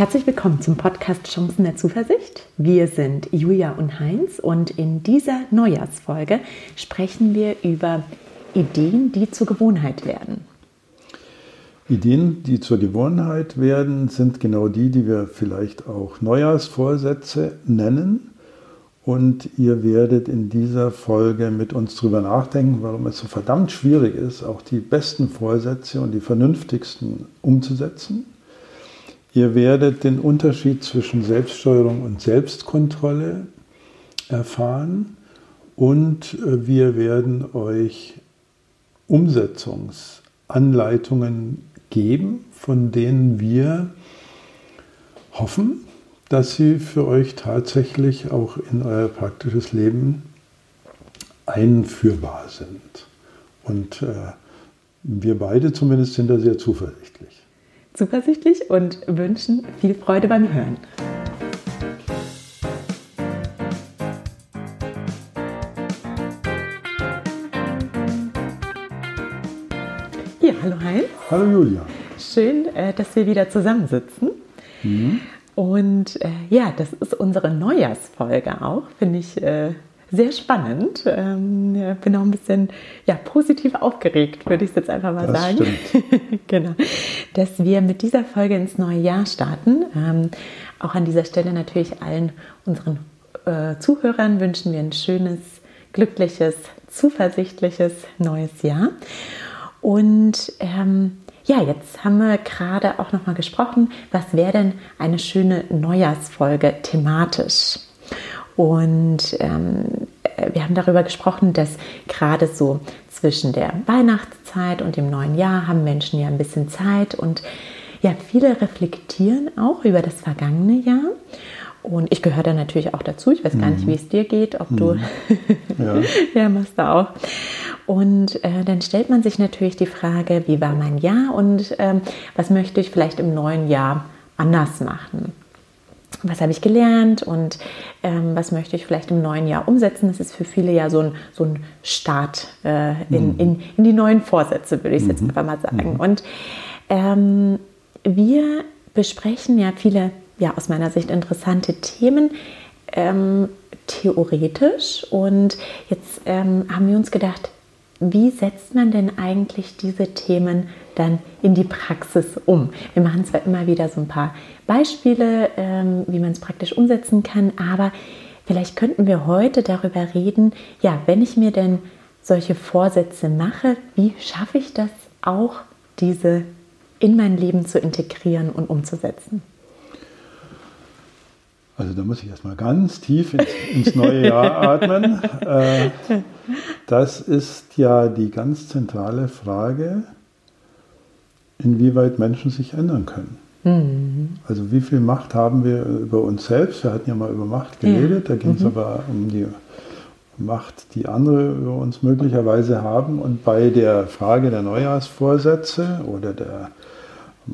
Herzlich willkommen zum Podcast Chancen der Zuversicht. Wir sind Julia und Heinz und in dieser Neujahrsfolge sprechen wir über Ideen, die zur Gewohnheit werden. Ideen, die zur Gewohnheit werden, sind genau die, die wir vielleicht auch Neujahrsvorsätze nennen. Und ihr werdet in dieser Folge mit uns darüber nachdenken, warum es so verdammt schwierig ist, auch die besten Vorsätze und die vernünftigsten umzusetzen. Ihr werdet den Unterschied zwischen Selbststeuerung und Selbstkontrolle erfahren und äh, wir werden euch Umsetzungsanleitungen geben, von denen wir hoffen, dass sie für euch tatsächlich auch in euer praktisches Leben einführbar sind. Und äh, wir beide zumindest sind da sehr zuversichtlich zuversichtlich und wünschen viel Freude beim Hören. Ja, hallo Heinz. Hallo Julia. Schön, äh, dass wir wieder zusammensitzen. Mhm. Und äh, ja, das ist unsere Neujahrsfolge auch, finde ich äh, sehr spannend. Ähm, bin auch ein bisschen ja, positiv aufgeregt, würde ich es jetzt einfach mal das sagen. genau. Dass wir mit dieser Folge ins neue Jahr starten. Ähm, auch an dieser Stelle natürlich allen unseren äh, Zuhörern wünschen wir ein schönes, glückliches, zuversichtliches neues Jahr. Und ähm, ja, jetzt haben wir gerade auch nochmal gesprochen, was wäre denn eine schöne Neujahrsfolge thematisch? Und ähm, wir haben darüber gesprochen, dass gerade so zwischen der Weihnachtszeit und dem neuen Jahr haben Menschen ja ein bisschen Zeit und ja, viele reflektieren auch über das vergangene Jahr. Und ich gehöre da natürlich auch dazu. Ich weiß gar nicht, mhm. wie es dir geht, ob du. Mhm. Ja. ja, machst du auch. Und äh, dann stellt man sich natürlich die Frage, wie war mein Jahr und ähm, was möchte ich vielleicht im neuen Jahr anders machen? Was habe ich gelernt und ähm, was möchte ich vielleicht im neuen Jahr umsetzen. Das ist für viele ja so ein, so ein Start äh, in, mhm. in, in, die neuen Vorsätze, würde ich jetzt mhm. einfach mal sagen. Mhm. Und ähm, wir besprechen ja viele, ja aus meiner Sicht interessante Themen. Ähm, theoretisch und jetzt ähm, haben wir uns gedacht, wie setzt man denn eigentlich diese Themen dann in die Praxis um? Wir machen zwar immer wieder so ein paar Beispiele, ähm, wie man es praktisch umsetzen kann, aber vielleicht könnten wir heute darüber reden, ja, wenn ich mir denn solche Vorsätze mache, wie schaffe ich das auch, diese in mein Leben zu integrieren und umzusetzen? Also da muss ich erstmal ganz tief ins, ins neue Jahr atmen. Äh, das ist ja die ganz zentrale Frage, inwieweit Menschen sich ändern können. Mhm. Also wie viel Macht haben wir über uns selbst? Wir hatten ja mal über Macht geredet, ja. da ging es mhm. aber um die Macht, die andere über uns möglicherweise haben. Und bei der Frage der Neujahrsvorsätze oder der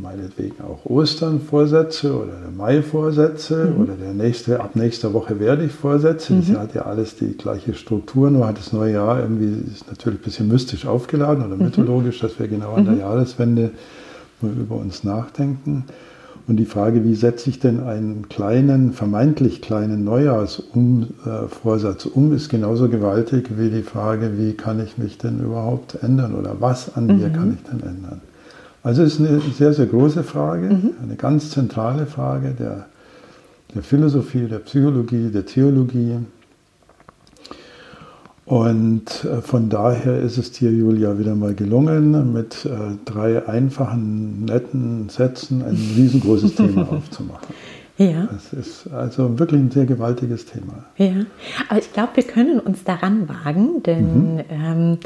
meinetwegen auch Ostern-Vorsätze oder der Mai-Vorsätze mhm. oder der nächste, ab nächster Woche werde ich Vorsätze. Mhm. Das hat ja alles die gleiche Struktur, nur hat das neue Jahr irgendwie ist natürlich ein bisschen mystisch aufgeladen oder mhm. mythologisch, dass wir genau an der mhm. Jahreswende über uns nachdenken. Und die Frage, wie setze ich denn einen kleinen, vermeintlich kleinen Neujahrsvorsatz um, ist genauso gewaltig wie die Frage, wie kann ich mich denn überhaupt ändern oder was an mir mhm. kann ich denn ändern. Also es ist eine sehr, sehr große Frage, mhm. eine ganz zentrale Frage der, der Philosophie, der Psychologie, der Theologie. Und äh, von daher ist es dir, Julia, wieder mal gelungen, mit äh, drei einfachen, netten Sätzen ein riesengroßes Thema aufzumachen. Ja. Das ist also wirklich ein sehr gewaltiges Thema. Ja, aber ich glaube, wir können uns daran wagen, denn mhm. ähm,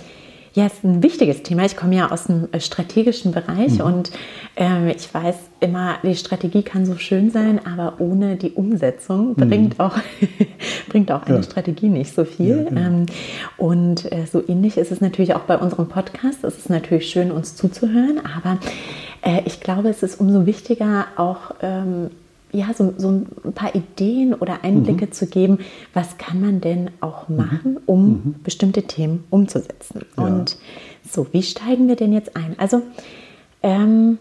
ja, es ist ein wichtiges Thema. Ich komme ja aus dem äh, strategischen Bereich mhm. und äh, ich weiß immer, die Strategie kann so schön sein, aber ohne die Umsetzung mhm. bringt auch, bringt auch eine ja. Strategie nicht so viel. Ja, genau. ähm, und äh, so ähnlich ist es natürlich auch bei unserem Podcast. Es ist natürlich schön, uns zuzuhören, aber äh, ich glaube, es ist umso wichtiger, auch ähm, ja, so, so ein paar Ideen oder Einblicke mhm. zu geben, was kann man denn auch mhm. machen, um mhm. bestimmte Themen umzusetzen. Ja. Und so, wie steigen wir denn jetzt ein? Also, ähm,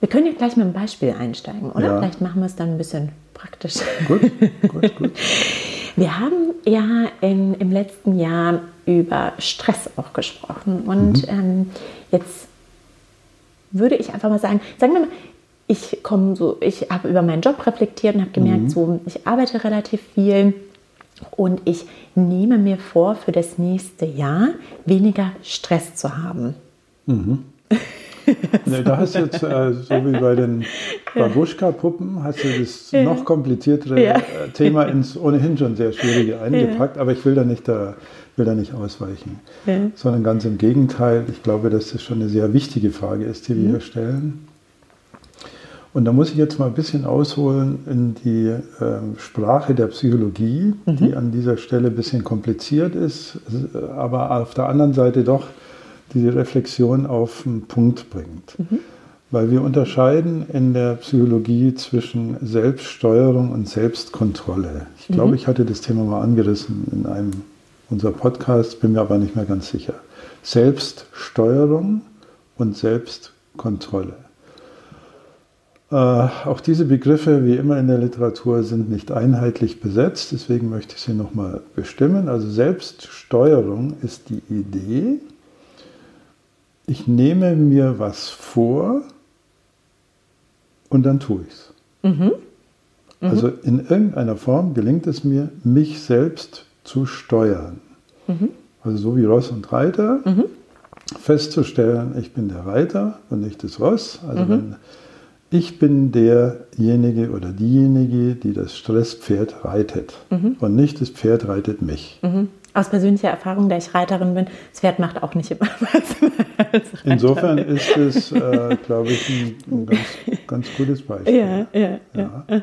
Wir können ja gleich mit einem Beispiel einsteigen, oder? Ja. Vielleicht machen wir es dann ein bisschen praktisch. Gut, gut, gut. Wir haben ja in, im letzten Jahr über Stress auch gesprochen. Und mhm. ähm, jetzt würde ich einfach mal sagen, sagen wir mal, ich komme so, ich habe über meinen Job reflektiert und habe gemerkt, mhm. so, ich arbeite relativ viel und ich nehme mir vor, für das nächste Jahr weniger Stress zu haben. Mhm. nee, da hast du jetzt, äh, so wie bei den Babuschka-Puppen, hast du das ja. noch kompliziertere ja. Äh, Thema ins ohnehin schon sehr schwierige eingepackt, ja. aber ich will da nicht, da, will da nicht ausweichen, sondern ganz im Gegenteil. Ich glaube, dass das schon eine sehr wichtige Frage ist, die wir mhm. hier stellen. Und da muss ich jetzt mal ein bisschen ausholen in die äh, Sprache der Psychologie, mhm. die an dieser Stelle ein bisschen kompliziert ist, aber auf der anderen Seite doch die Reflexion auf den Punkt bringt. Mhm. Weil wir unterscheiden in der Psychologie zwischen Selbststeuerung und Selbstkontrolle. Ich mhm. glaube, ich hatte das Thema mal angerissen in einem unserer Podcasts, bin mir aber nicht mehr ganz sicher. Selbststeuerung und Selbstkontrolle. Äh, auch diese Begriffe, wie immer in der Literatur, sind nicht einheitlich besetzt, deswegen möchte ich sie nochmal bestimmen. Also Selbststeuerung ist die Idee, ich nehme mir was vor und dann tue ich es. Mhm. Mhm. Also in irgendeiner Form gelingt es mir, mich selbst zu steuern. Mhm. Also so wie Ross und Reiter, mhm. festzustellen, ich bin der Reiter und nicht das Ross. Also mhm. wenn ich bin derjenige oder diejenige, die das Stresspferd reitet mhm. und nicht das Pferd reitet mich. Mhm. Aus persönlicher Erfahrung, da ich Reiterin bin, das Pferd macht auch nicht immer was. Insofern ist es, äh, glaube ich, ein, ein ganz, ganz, gutes Beispiel. Ja, ja, ja. ja.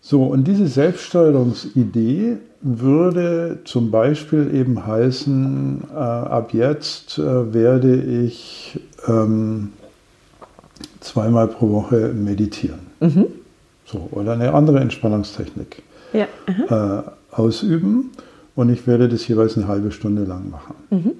So, und diese Selbststeuerungsidee würde zum Beispiel eben heißen, äh, ab jetzt äh, werde ich ähm, zweimal pro Woche meditieren. Mhm. So, oder eine andere Entspannungstechnik ja. äh, ausüben und ich werde das jeweils eine halbe Stunde lang machen. Mhm.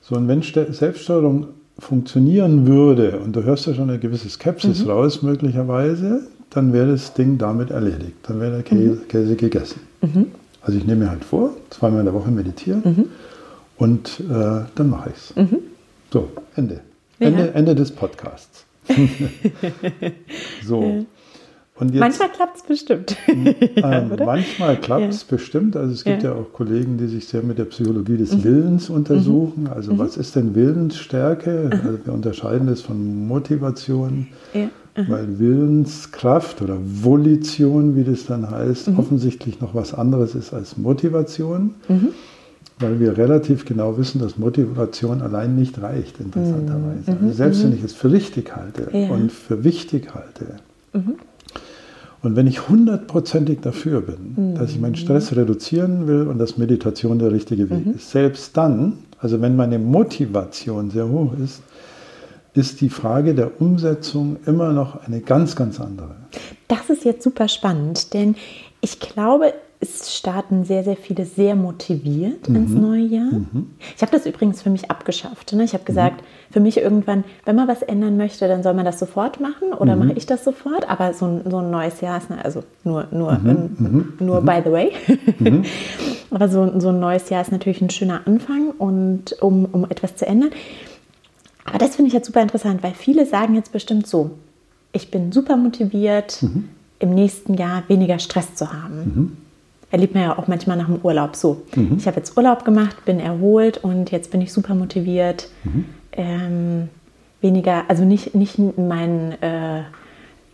So, und wenn Selbststeuerung funktionieren würde, und du hörst ja schon eine gewisse Skepsis mhm. raus, möglicherweise, dann wäre das Ding damit erledigt. Dann wäre der Käse, mhm. Käse gegessen. Mhm. Also ich nehme mir halt vor, zweimal in der Woche meditieren mhm. und äh, dann mache ich es. So, Ende. Ja. Ende, Ende des Podcasts. so. Jetzt, manchmal klappt es bestimmt. ja, äh, manchmal klappt es ja. bestimmt. Also es gibt ja. ja. auch Kollegen, die sich sehr mit der Psychologie des mhm. Willens untersuchen. Mhm. Also mhm. was ist denn Willensstärke? Also wir unterscheiden das von Motivation, weil Willenskraft oder Volition, wie das dann heißt, mhm. offensichtlich noch was anderes ist als Motivation. Mhm weil wir relativ genau wissen, dass Motivation allein nicht reicht, interessanterweise. Mhm. Also selbst wenn ich es für richtig halte ja. und für wichtig halte. Mhm. Und wenn ich hundertprozentig dafür bin, mhm. dass ich meinen Stress reduzieren will und dass Meditation der richtige Weg mhm. ist, selbst dann, also wenn meine Motivation sehr hoch ist, ist die Frage der Umsetzung immer noch eine ganz, ganz andere. Das ist jetzt super spannend, denn ich glaube, es starten sehr, sehr viele sehr motiviert mhm. ins neue Jahr. Mhm. Ich habe das übrigens für mich abgeschafft. Ne? Ich habe gesagt, mhm. für mich irgendwann, wenn man was ändern möchte, dann soll man das sofort machen oder mhm. mache ich das sofort. Aber so ein, so ein neues Jahr ist, ne, also nur, nur, mhm. mhm. nur by the way. Aber so, so ein neues Jahr ist natürlich ein schöner Anfang und um, um etwas zu ändern. Aber das finde ich jetzt super interessant, weil viele sagen jetzt bestimmt so, ich bin super motiviert, im nächsten Jahr weniger Stress zu haben erlebt man ja auch manchmal nach dem Urlaub so. Mhm. Ich habe jetzt Urlaub gemacht, bin erholt und jetzt bin ich super motiviert. Mhm. Ähm, weniger, also nicht, nicht in meinen äh,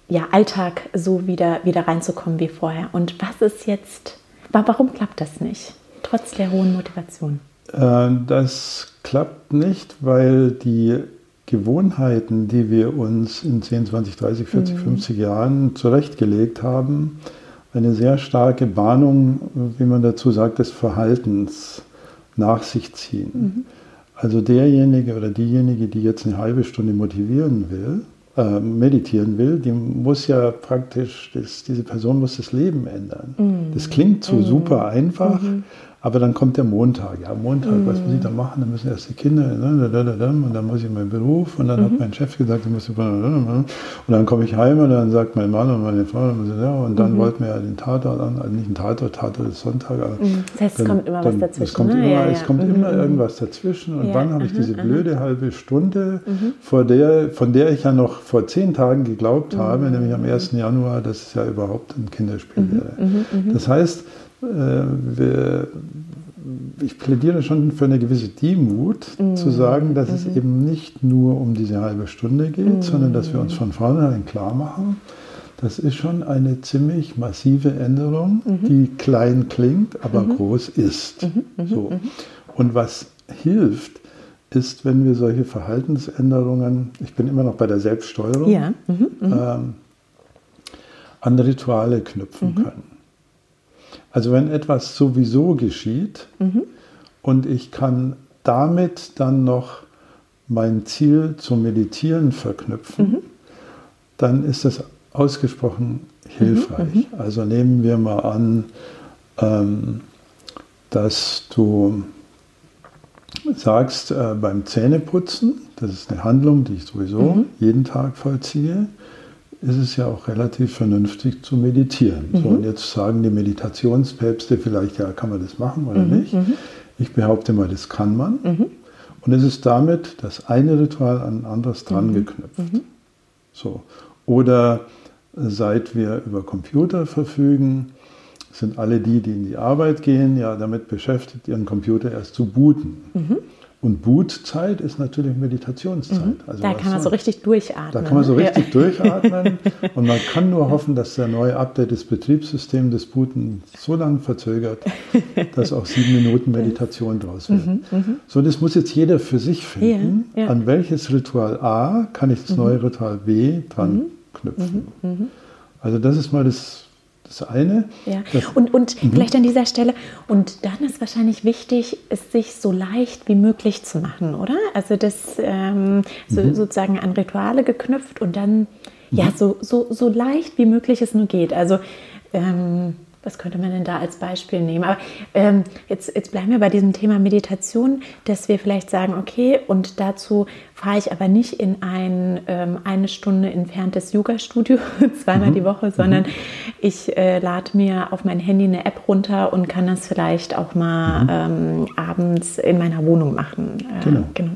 ja, Alltag so wieder, wieder reinzukommen wie vorher. Und was ist jetzt, warum klappt das nicht, trotz der hohen Motivation? Äh, das klappt nicht, weil die Gewohnheiten, die wir uns in 10, 20, 30, 40, mhm. 50 Jahren zurechtgelegt haben, eine sehr starke Bahnung, wie man dazu sagt, des Verhaltens nach sich ziehen. Mhm. Also derjenige oder diejenige, die jetzt eine halbe Stunde motivieren will, äh, meditieren will, die muss ja praktisch, das, diese Person muss das Leben ändern. Mhm. Das klingt so mhm. super einfach, mhm. Aber dann kommt der Montag. Ja, Montag, mhm. was muss ich da machen? Dann müssen erst die Kinder, ne, und dann muss ich meinen Beruf. Und dann mhm. hat mein Chef gesagt, ich muss und dann komme ich heim und dann sagt mein Mann und meine Frau, und dann mhm. wollten wir ja den Tatort an, also nicht einen Tatort, Tatort ist Sonntag. Aber mhm. das heißt, es kommt immer dann, was dazwischen. Es kommt, ne? immer, ja, ja. Es kommt immer mhm. irgendwas dazwischen. Und wann habe ich diese blöde halbe Stunde, mhm. vor der, von der ich ja noch vor zehn Tagen geglaubt habe, nämlich am 1. Januar, dass es ja überhaupt ein Kinderspiel wäre. Das heißt, wir, ich plädiere schon für eine gewisse Demut, mhm. zu sagen, dass mhm. es eben nicht nur um diese halbe Stunde geht, mhm. sondern dass wir uns von vornherein klar machen, das ist schon eine ziemlich massive Änderung, mhm. die klein klingt, aber mhm. groß ist. Mhm. So. Und was hilft, ist, wenn wir solche Verhaltensänderungen, ich bin immer noch bei der Selbststeuerung, ja. ähm, an Rituale knüpfen können. Also wenn etwas sowieso geschieht mhm. und ich kann damit dann noch mein Ziel zum Meditieren verknüpfen, mhm. dann ist das ausgesprochen hilfreich. Mhm. Also nehmen wir mal an, ähm, dass du sagst äh, beim Zähneputzen, das ist eine Handlung, die ich sowieso mhm. jeden Tag vollziehe, ist es ja auch relativ vernünftig zu meditieren. Mhm. So, und jetzt sagen die Meditationspäpste vielleicht, ja, kann man das machen oder mhm. nicht? Mhm. Ich behaupte mal, das kann man. Mhm. Und es ist damit das eine Ritual an ein anderes dran mhm. geknüpft. Mhm. So. Oder seit wir über Computer verfügen, sind alle die, die in die Arbeit gehen, ja damit beschäftigt, ihren Computer erst zu booten. Und Bootzeit ist natürlich Meditationszeit. Mhm. Also da kann man so richtig durchatmen. Da kann man so richtig ja. durchatmen. Und man kann nur hoffen, dass der neue Update des Betriebssystems des Booten so lange verzögert, dass auch sieben Minuten Meditation draus wird. Mhm, mhm. So, das muss jetzt jeder für sich finden. Ja, ja. An welches Ritual A kann ich das mhm. neue Ritual B dran mhm. knüpfen? Mhm, also das ist mal das das eine. Ja. Und und mhm. vielleicht an dieser Stelle, und dann ist wahrscheinlich wichtig, es sich so leicht wie möglich zu machen, oder? Also das ähm, so, mhm. sozusagen an Rituale geknüpft und dann mhm. ja so, so, so leicht wie möglich es nur geht. Also ähm, was könnte man denn da als Beispiel nehmen? Aber ähm, jetzt, jetzt bleiben wir bei diesem Thema Meditation, dass wir vielleicht sagen, okay, und dazu fahre ich aber nicht in ein ähm, eine Stunde entferntes Yoga-Studio zweimal mhm. die Woche, sondern mhm. ich äh, lade mir auf mein Handy eine App runter und kann das vielleicht auch mal mhm. ähm, abends in meiner Wohnung machen. Äh, genau. genau.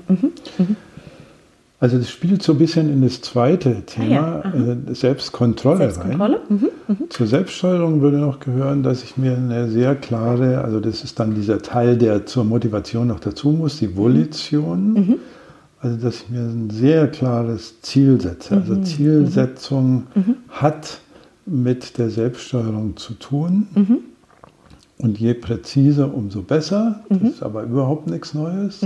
Mhm. Mhm. Also das spielt so ein bisschen in das zweite Thema, ah, ja. Selbstkontrolle, Selbstkontrolle? rein. Mhm. Mhm. Zur Selbststeuerung würde noch gehören, dass ich mir eine sehr klare, also das ist dann dieser Teil, der zur Motivation noch dazu muss, die Volition. Mhm. Also dass ich mir ein sehr klares Ziel setze. Also mhm. Zielsetzung mhm. hat mit der Selbststeuerung zu tun. Mhm. Und je präziser, umso besser. Das ist aber überhaupt nichts Neues.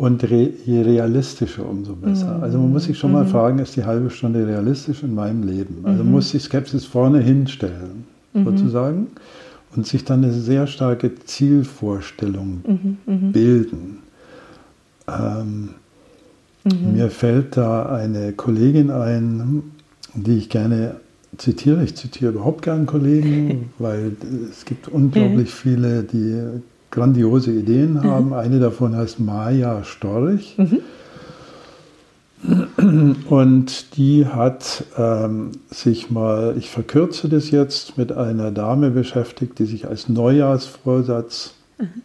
Und re je realistischer, umso besser. Mhm. Also man muss sich schon mal mhm. fragen, ist die halbe Stunde realistisch in meinem Leben? Also mhm. muss die Skepsis vorne hinstellen, mhm. sozusagen, und sich dann eine sehr starke Zielvorstellung mhm. Bilden. Ähm, mir fällt da eine Kollegin ein, die ich gerne zitiere. Ich zitiere überhaupt gern Kollegen, weil es gibt unglaublich viele, die grandiose Ideen mhm. haben. Eine davon heißt Maya Storch. Mhm. Und die hat ähm, sich mal, ich verkürze das jetzt, mit einer Dame beschäftigt, die sich als Neujahrsvorsatz mhm.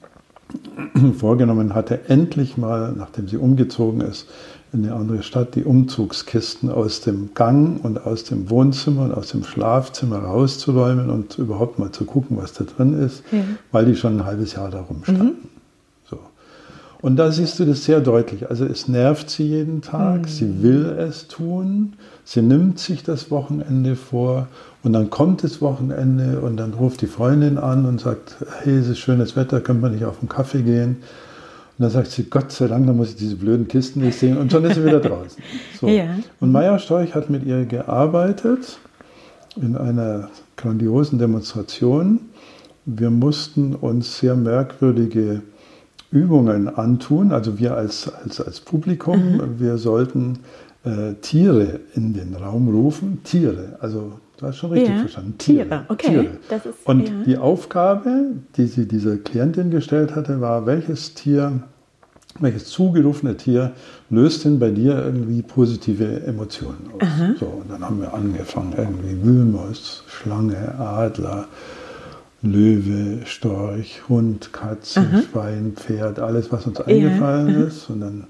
vorgenommen hatte, endlich mal, nachdem sie umgezogen ist, in eine andere Stadt die Umzugskisten aus dem Gang und aus dem Wohnzimmer und aus dem Schlafzimmer rauszuräumen und überhaupt mal zu gucken, was da drin ist, ja. weil die schon ein halbes Jahr da rumstanden. Mhm. Und da siehst du das sehr deutlich. Also es nervt sie jeden Tag, mhm. sie will es tun, sie nimmt sich das Wochenende vor und dann kommt das Wochenende und dann ruft die Freundin an und sagt, hey, es ist schönes Wetter, können wir nicht auf den Kaffee gehen? Und dann sagt sie, Gott sei Dank, dann muss ich diese blöden Kisten nicht sehen. Und schon ist sie wieder draußen. So. Ja. Und Meier Storch hat mit ihr gearbeitet in einer grandiosen Demonstration. Wir mussten uns sehr merkwürdige Übungen antun, also wir als, als, als Publikum. Mhm. Wir sollten äh, Tiere in den Raum rufen. Tiere, also du hast schon richtig Ja, verstanden. Tiere, okay, das ist- Und ja. die Aufgabe, die sie dieser Klientin gestellt hatte, war, welches Tier, welches zugerufene Tier löst denn bei dir irgendwie positive Emotionen aus? So, und dann haben wir angefangen, irgendwie Wühlmaus, Schlange, Adler, Löwe, Storch, Hund, Katze, Schwein, Pferd, alles, was uns eingefallen ist. Und dann,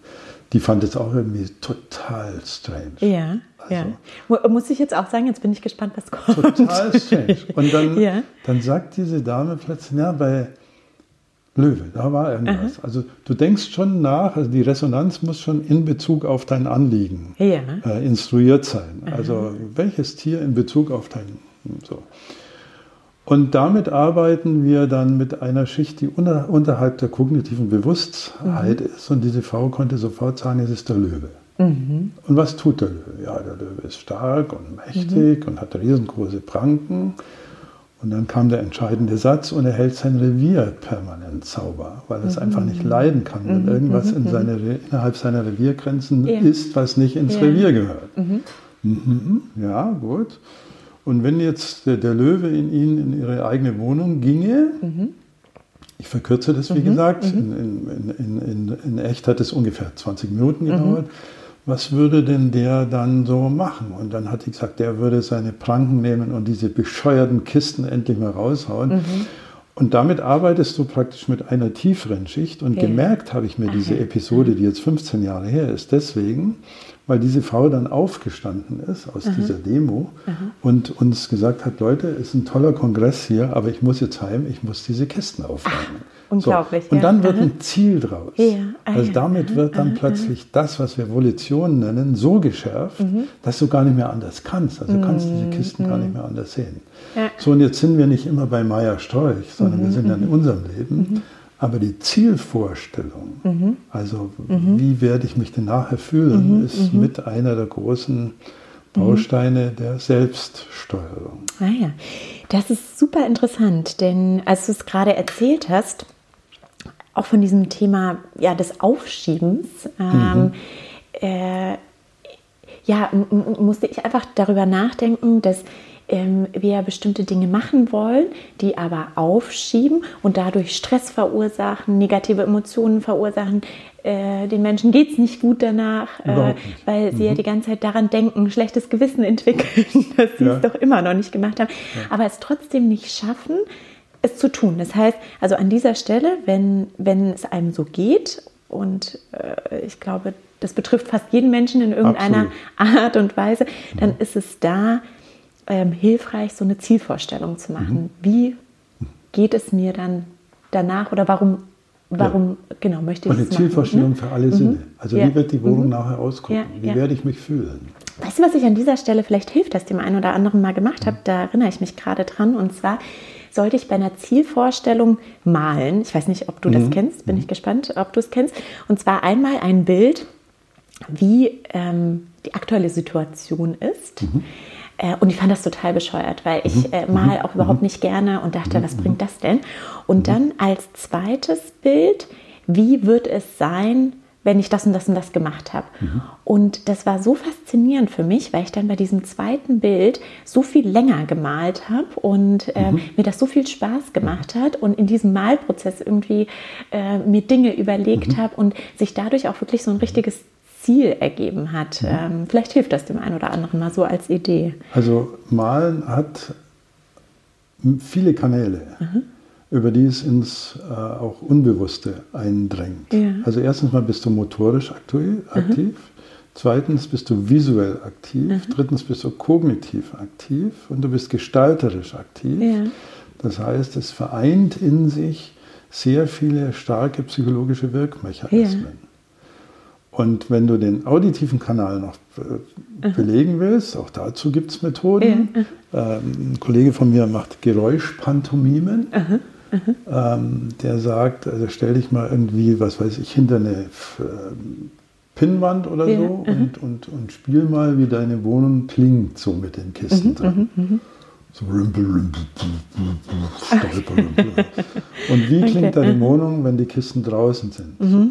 die fand es auch irgendwie total strange. Ja, ja. Mu- Muss ich jetzt auch sagen, jetzt bin ich gespannt, was kommt. Total strange. Und dann, Ja. dann sagt diese Dame plötzlich, ja, bei Löwe, da war irgendwas. Also du denkst schon nach, also die Resonanz muss schon in Bezug auf dein Anliegen Ja. äh, instruiert sein. Also welches Tier in Bezug auf dein so. Und damit arbeiten wir dann mit einer Schicht, die unter, unterhalb der kognitiven Bewusstheit ist. Und diese Frau konnte sofort sagen, es ist der Löwe. Und was tut der Löwe? Ja, der Löwe ist stark und mächtig und hat riesengroße Pranken. Und dann kam der entscheidende Satz und er hält sein Revier permanent sauber, weil er es einfach nicht leiden kann, wenn irgendwas in seine, innerhalb seiner Reviergrenzen Ja. ist, was nicht ins Ja. Revier gehört. Mhm. Ja, gut. Und wenn jetzt der, der Löwe in ihn in ihre eigene Wohnung ginge, ich verkürze das wie gesagt, in, in, in, in, in echt hat es ungefähr 20 Minuten gedauert. Was würde denn der dann so machen? Und dann hat sie gesagt, der würde seine Pranken nehmen und diese bescheuerten Kisten endlich mal raushauen. Und damit arbeitest du praktisch mit einer tieferen Schicht. Und Ja. gemerkt habe ich mir diese Episode, die jetzt 15 Jahre her ist, deswegen, weil diese Frau dann aufgestanden ist aus dieser Demo und uns gesagt hat, Leute, ist ein toller Kongress hier, aber ich muss jetzt heim, ich muss diese Kisten aufräumen. unglaublich, Und ja. dann wird Aha. ein Ziel draus. Ja, ah, also ja. damit wird dann plötzlich das, was wir Volition nennen, so geschärft, Mhm. dass du gar nicht mehr anders kannst. Also du kannst diese Kisten gar nicht mehr anders sehen. Ja. So, und jetzt sind wir nicht immer bei Meier Storch, sondern Mhm, wir sind ja in unserem Leben. Aber die Zielvorstellung, Mhm. also wie werde ich mich denn nachher fühlen, ist mhm. mit einer der großen Bausteine der Selbststeuerung. Ah ja, das ist super interessant, denn als du es gerade erzählt hast, auch von diesem Thema ja, des Aufschiebens, ähm, äh, ja, musste ich einfach darüber nachdenken, dass ähm, wir bestimmte Dinge machen wollen, die aber aufschieben und dadurch Stress verursachen, negative Emotionen verursachen. Äh, den Menschen geht es nicht gut danach, äh, weil sie ja die ganze Zeit daran denken, schlechtes Gewissen entwickeln, dass sie Ja. es doch immer noch nicht gemacht haben, aber es trotzdem nicht schaffen, es zu tun. Das heißt, also an dieser Stelle, wenn, wenn es einem so geht, und äh, ich glaube, das betrifft fast jeden Menschen in irgendeiner Art und Weise, dann ist es da ähm, hilfreich, so eine Zielvorstellung zu machen. Wie geht es mir dann danach oder warum, warum genau möchte ich Und eine es machen? Zielvorstellung ne? für alle Sinne. Also Ja. wie wird die Wohnung nachher ausgucken? Ja, Wie ja. werde ich mich fühlen? Weißt du, was ich an dieser Stelle vielleicht hilft, das dem einen oder anderen mal gemacht habe? Da erinnere ich mich gerade dran. Und zwar sollte ich bei einer Zielvorstellung malen. Ich weiß nicht, ob du das kennst. Bin ich gespannt, ob du es kennst. Und zwar einmal ein Bild, wie ähm, die aktuelle Situation ist. Äh, und ich fand das total bescheuert, weil ich äh, mal auch überhaupt nicht gerne und dachte, was bringt das denn? Und dann als zweites Bild, wie wird es sein, wenn ich das und das und das gemacht habe. Und das war so faszinierend für mich, weil ich dann bei diesem zweiten Bild so viel länger gemalt habe und äh, mir das so viel Spaß gemacht hat und in diesem Malprozess irgendwie äh, mir Dinge überlegt habe und sich dadurch auch wirklich so ein richtiges Ziel ergeben hat. Ähm, vielleicht hilft das dem einen oder anderen mal so als Idee. Also Malen hat viele Kanäle, über die es ins äh, auch Unbewusste eindringt. Ja. Also erstens mal bist du motorisch aktu- aktiv, zweitens bist du visuell aktiv, drittens bist du kognitiv aktiv und du bist gestalterisch aktiv. Ja. Das heißt, es vereint in sich sehr viele starke psychologische Wirkmechanismen. Und wenn du den auditiven Kanal noch äh, belegen willst, auch dazu gibt es Methoden. Ähm, ein Kollege von mir macht Geräuschpantomimen. Ähm, der sagt, also stell dich mal irgendwie, was weiß ich, hinter eine äh, Pinnwand oder Ja, so und, und, und spiel mal, wie deine Wohnung klingt, so mit den Kisten drin. So rümpel, rümpel, stolper, rümpel. Und wie klingt deine Wohnung, wenn die Kisten draußen sind? So,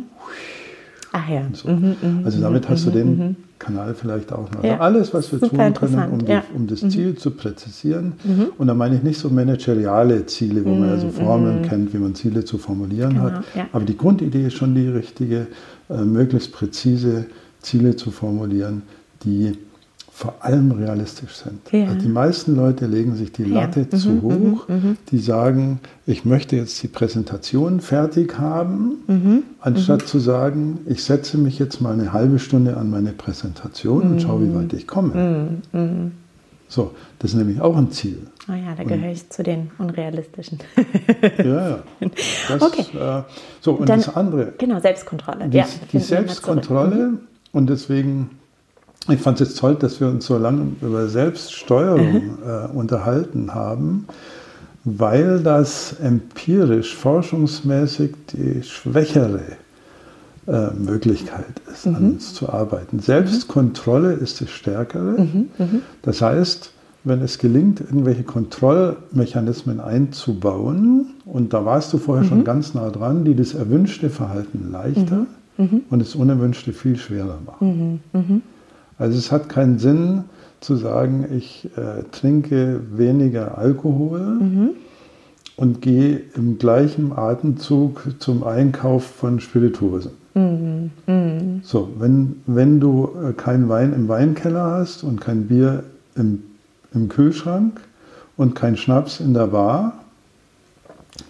Ach ja. So. Mhm, mhm, also damit hast du mhm, den mhm. Kanal vielleicht auch noch. Also alles, was wir Super tun können, um, die, ja. um das Ziel zu präzisieren. Und da meine ich nicht so manageriale Ziele, wo man ja so Formeln kennt, wie man Ziele zu formulieren genau, hat. Ja. Aber die Grundidee ist schon die richtige, äh, möglichst präzise Ziele zu formulieren, die vor allem realistisch sind. Ja. Also die meisten Leute legen sich die Latte ja. zu mhm, hoch. Mhm, mhm, die sagen, ich möchte jetzt die Präsentation fertig haben, mhm, anstatt mhm. zu sagen, ich setze mich jetzt mal eine halbe Stunde an meine Präsentation und schaue, wie weit ich komme. Mhm, so, das ist nämlich auch ein Ziel. Oh ja, da gehöre ich zu den unrealistischen. ja, ja. Das, okay. Äh, so, und Dann, das andere. Genau, Selbstkontrolle. Die, ja, die Selbstkontrolle und deswegen ich fand es jetzt toll, dass wir uns so lange über Selbststeuerung mhm. äh, unterhalten haben, weil das empirisch, forschungsmäßig die schwächere äh, Möglichkeit ist, mhm. an uns zu arbeiten. Selbstkontrolle mhm. ist die stärkere. Mhm. Mhm. Das heißt, wenn es gelingt, irgendwelche Kontrollmechanismen einzubauen, und da warst du vorher schon mhm. ganz nah dran, die das erwünschte Verhalten leichter und das Unerwünschte viel schwerer machen. Also es hat keinen Sinn zu sagen, ich äh, trinke weniger Alkohol mhm. und gehe im gleichen Atemzug zum Einkauf von Spirituosen. Mhm. Mhm. So, wenn, wenn du äh, keinen Wein im Weinkeller hast und kein Bier im, im Kühlschrank und kein Schnaps in der Bar,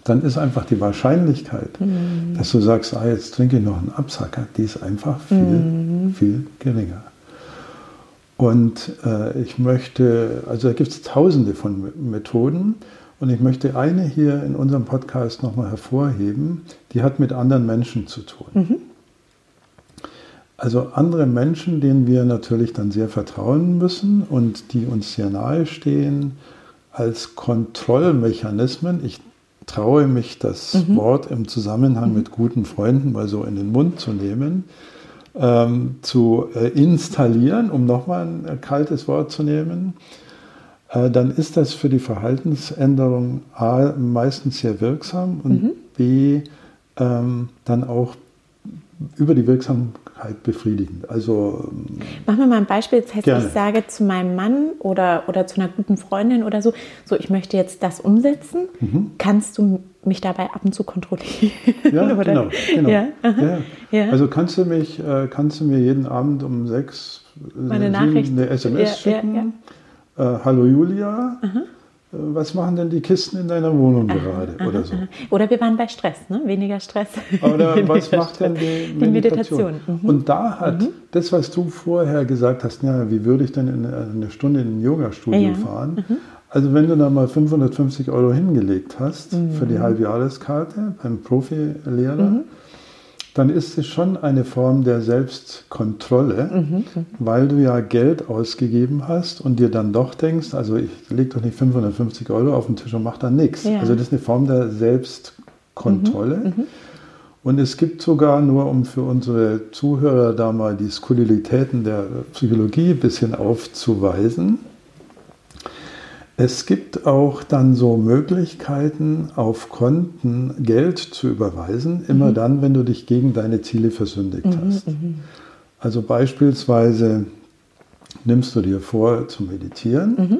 dann ist einfach die Wahrscheinlichkeit, mhm. dass du sagst, ah, jetzt trinke ich noch einen Absacker, die ist einfach viel, mhm. viel geringer. Und äh, ich möchte, also da gibt es tausende von Methoden und ich möchte eine hier in unserem Podcast nochmal hervorheben, die hat mit anderen Menschen zu tun. Mhm. Also andere Menschen, denen wir natürlich dann sehr vertrauen müssen und die uns sehr nahe stehen, als Kontrollmechanismen. Ich traue mich, das mhm. Wort im Zusammenhang mhm. mit guten Freunden mal so in den Mund zu nehmen ähm, zu äh, installieren, um nochmal ein äh, kaltes Wort zu nehmen, äh, dann ist das für die Verhaltensänderung A, meistens sehr wirksam und mhm. B, ähm, dann auch über die Wirksamkeit befriedigend. Also Machen wir mal ein Beispiel. Das heißt, gerne. ich sage zu meinem Mann oder, oder zu einer guten Freundin oder so, so ich möchte jetzt das umsetzen. Mhm. Kannst du mich dabei ab und zu kontrollieren? Ja, genau. genau. Ja, ja. ja, Also kannst du mich, äh, kannst du mir jeden Abend um sechs äh, Meine Nachricht. eine SMS schicken? Äh, Hallo Julia. Aha was machen denn die Kisten in deiner Wohnung aha, gerade aha, oder so? Oder wir waren bei Stress, ne? weniger Stress. Oder was macht denn die Meditation? Die Meditation. Mhm. Und da hat mhm. das, was du vorher gesagt hast, ja, wie würde ich denn in eine Stunde in ein Yoga-Studio fahren? Mhm. Also wenn du da mal 550 Euro hingelegt hast für die mhm. Halbjahreskarte beim Profilehrer, mhm dann ist es schon eine Form der Selbstkontrolle, mhm. weil du ja Geld ausgegeben hast und dir dann doch denkst, also ich lege doch nicht 550 Euro auf den Tisch und mache dann nichts. Ja. Also das ist eine Form der Selbstkontrolle. Mhm. Mhm. Und es gibt sogar, nur um für unsere Zuhörer da mal die Skurrilitäten der Psychologie ein bisschen aufzuweisen, es gibt auch dann so Möglichkeiten, auf Konten Geld zu überweisen, immer mhm. dann, wenn du dich gegen deine Ziele versündigt mhm, hast. Mhm. Also beispielsweise nimmst du dir vor zu meditieren mhm.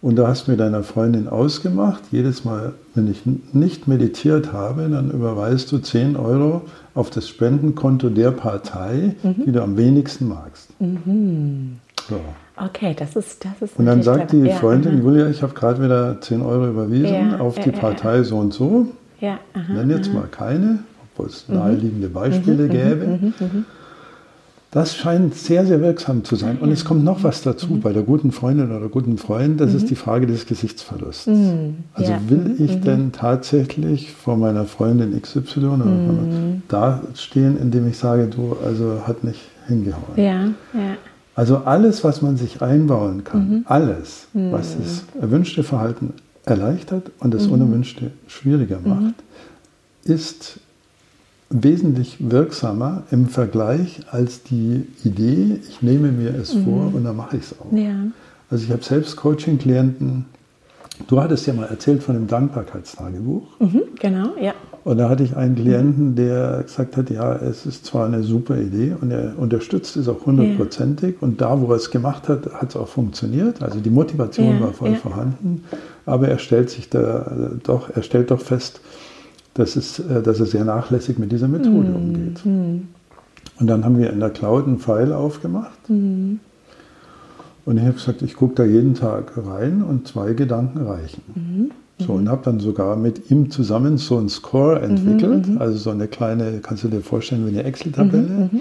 und da hast du mit deiner Freundin ausgemacht, jedes Mal, wenn ich nicht meditiert habe, dann überweist du 10 Euro auf das Spendenkonto der Partei, mhm. die du am wenigsten magst. Mhm. So. Okay, das ist das ist. Und dann sagt die Freundin ja, Julia, ich habe gerade wieder 10 Euro überwiesen ja, auf die Partei so und so. Ja, aha, Nenn jetzt aha. mal keine, obwohl es mhm. naheliegende Beispiele mhm, mhm gäbe. Mhm, mhm, das scheint sehr, sehr wirksam zu sein. Und es kommt noch was dazu bei der guten Freundin oder guten Freund, das ist die Frage des Gesichtsverlusts. Also will ich denn tatsächlich vor meiner Freundin XY da stehen, indem ich sage, du, also hat nicht hingehauen. Ja, ja. Also alles, was man sich einbauen kann, mhm. alles, mhm. was das erwünschte Verhalten erleichtert und das mhm. Unerwünschte schwieriger mhm. macht, ist wesentlich wirksamer im Vergleich als die Idee, ich nehme mir es vor mhm. und dann mache ich es auch. Ja. Also ich habe selbst Coaching-Klienten, Du hattest ja mal erzählt von dem Dankbarkeitstagebuch. Mhm, genau, ja. Und da hatte ich einen Klienten, der gesagt hat, ja, es ist zwar eine super Idee und er unterstützt es auch hundertprozentig. Ja. Und da, wo er es gemacht hat, hat es auch funktioniert. Also die Motivation ja, war voll ja. vorhanden. Aber er stellt sich da doch, er stellt doch fest, dass, es, äh, dass er sehr nachlässig mit dieser Methode mhm. umgeht. Mhm. Und dann haben wir in der Cloud einen Pfeil aufgemacht. Mhm. Und ich habe gesagt, ich gucke da jeden Tag rein und zwei Gedanken reichen. Mhm. So, und habe dann sogar mit ihm zusammen so einen Score entwickelt, mhm, also so eine kleine, kannst du dir vorstellen, wie eine Excel-Tabelle. Mhm, mhm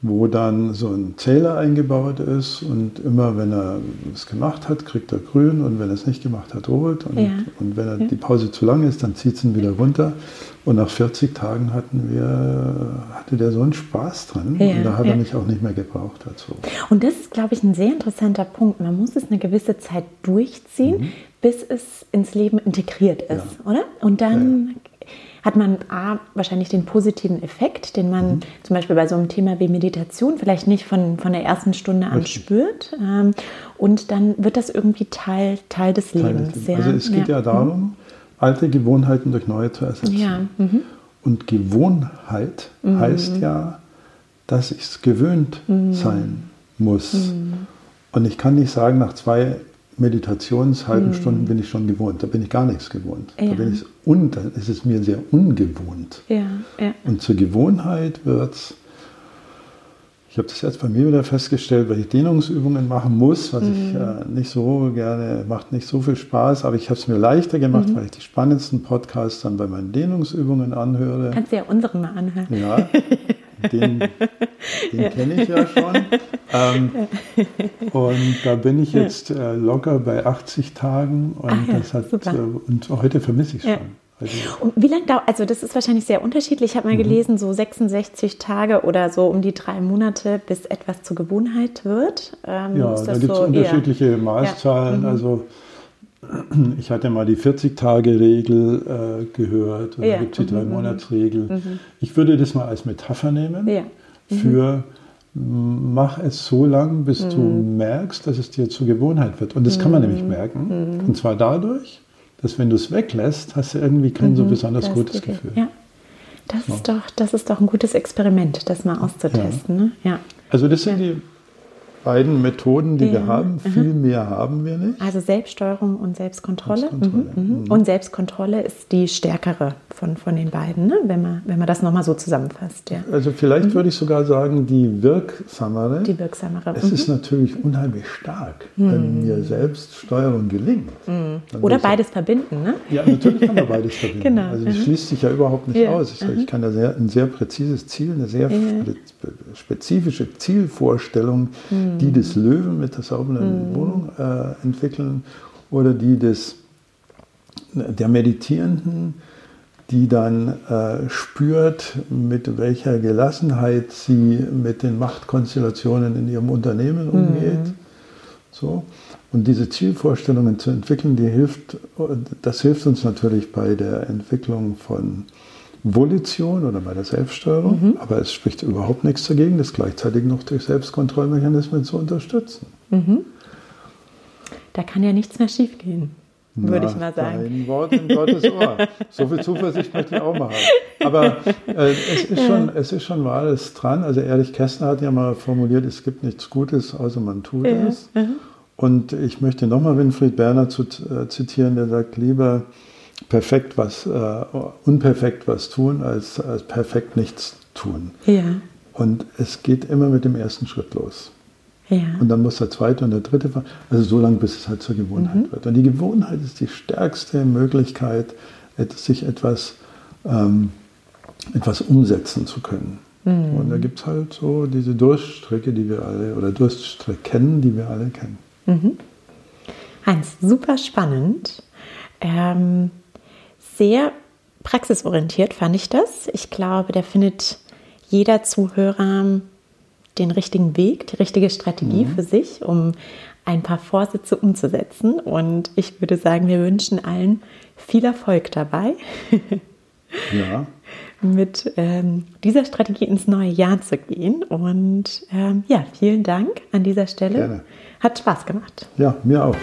wo dann so ein Zähler eingebaut ist und immer wenn er es gemacht hat, kriegt er grün und wenn er es nicht gemacht hat, rot. Und, ja. und wenn er, ja. die Pause zu lang ist, dann zieht es ihn wieder runter. Und nach 40 Tagen hatten wir, hatte der so einen Spaß dran ja, und da hat er mich auch nicht mehr gebraucht dazu. Und das ist, glaube ich, ein sehr interessanter Punkt. Man muss es eine gewisse Zeit durchziehen, mhm. bis es ins Leben integriert ist, oder? Und dann hat man A, wahrscheinlich den positiven Effekt, den man mhm. zum Beispiel bei so einem Thema wie Meditation vielleicht nicht von, von der ersten Stunde an Richtig. spürt. Ähm, und dann wird das irgendwie Teil, Teil des Teil Lebens. Des Lebens. Also es geht ja, ja darum, mhm. alte Gewohnheiten durch neue zu ersetzen. Ja. Mhm. Und Gewohnheit mhm. heißt ja, dass ich es gewöhnt mhm. sein muss. Mhm. Und ich kann nicht sagen, nach zwei Meditationshalben mhm. Stunden bin ich schon gewohnt. Da bin ich gar nichts gewohnt. Ja. Da bin ich un, dann ist es mir sehr ungewohnt. Ja, ja. Und zur Gewohnheit wird es, ich habe das jetzt bei mir wieder festgestellt, weil ich Dehnungsübungen machen muss, was mhm. ich äh, nicht so gerne, macht nicht so viel Spaß, aber ich habe es mir leichter gemacht, mhm. weil ich die spannendsten Podcasts dann bei meinen Dehnungsübungen anhöre. Kannst du ja unseren mal anhören. Ja. Den, den ja. kenne ich ja schon. Ähm, und da bin ich jetzt äh, locker bei 80 Tagen und, Ach ja, das hat, äh, und heute vermisse ich es ja. schon. Also, und wie lange dauert, also das ist wahrscheinlich sehr unterschiedlich. Ich habe mal mhm. gelesen, so 66 Tage oder so um die drei Monate, bis etwas zur Gewohnheit wird. Ähm, ja, da gibt es so unterschiedliche eher? Maßzahlen. Mhm. Also ich hatte mal die 40-Tage-Regel äh, gehört, oder ja. gibt es die mhm. Drei-Monats-Regel. Mhm. Ich würde das mal als Metapher nehmen ja. mhm. für mach es so lang, bis mhm. du merkst, dass es dir zur Gewohnheit wird. Und das kann man nämlich mhm. merken. Mhm. Und zwar dadurch, dass wenn du es weglässt, hast du irgendwie kein so besonders gutes Gefühl. Ja. Das, so. ist doch, das ist doch ein gutes Experiment, das mal auszutesten. Ne? Ja. Also das sind die beiden Methoden, die wir haben. Viel mehr haben wir nicht. Also Selbststeuerung und Selbstkontrolle. Selbstkontrolle. Mhm. Mhm. mhm. Und Selbstkontrolle ist die stärkere von, von den beiden, ne? wenn, man, wenn man das nochmal so zusammenfasst. Ja. Also vielleicht mhm. würde ich sogar sagen, die wirksamere. Die wirksamere. Es ist mhm. natürlich unheimlich stark, wenn mhm. mir Selbststeuerung gelingt. Oder beides sagen, verbinden. Ne? Ja, natürlich kann man beides verbinden. genau. Also das schließt sich ja überhaupt nicht ja. aus. Ich, ich kann da sehr, ein sehr präzises Ziel, eine sehr spezifische Zielvorstellung die des Löwen mit der sauberen mhm. Wohnung äh, entwickeln oder die des, der Meditierenden, die dann äh, spürt, mit welcher Gelassenheit sie mit den Machtkonstellationen in ihrem Unternehmen mhm. umgeht. Mhm. So. Und diese Zielvorstellungen zu entwickeln, die hilft, das hilft uns natürlich bei der Entwicklung von Volition oder bei der Selbststeuerung, mhm. aber es spricht überhaupt nichts dagegen, das gleichzeitig noch durch Selbstkontrollmechanismen zu unterstützen. Mhm. Da kann ja nichts mehr schiefgehen, würde ich mal sagen. Ein Wort in Gottes Ohr. so viel Zuversicht möchte ich auch mal haben. Aber äh, es, ist schon, es ist schon wahres dran. Also Erich Kästner hat ja mal formuliert, es gibt nichts Gutes, außer man tut ja. es. Mhm. Und ich möchte nochmal Winfried Berner zu, äh, zitieren, der sagt, lieber perfekt was, äh, unperfekt was tun, als, als perfekt nichts tun. Ja. Und es geht immer mit dem ersten Schritt los. Ja. Und dann muss der zweite und der dritte, also so lange, bis es halt zur Gewohnheit mhm. wird. Und die Gewohnheit ist die stärkste Möglichkeit, sich etwas, ähm, etwas umsetzen zu können. Mhm. Und da gibt es halt so diese Durststrecke, die wir alle, oder Durststrecken, die wir alle kennen. Mhm. Hans, super spannend. Ähm, sehr praxisorientiert fand ich das. Ich glaube, da findet jeder Zuhörer den richtigen Weg, die richtige Strategie mhm. für sich, um ein paar Vorsätze umzusetzen. Und ich würde sagen, wir wünschen allen viel Erfolg dabei. ja. mit ähm, dieser Strategie ins neue Jahr zu gehen. Und ähm, ja, vielen Dank an dieser Stelle. Gerne. Hat Spaß gemacht. Ja, mir auch.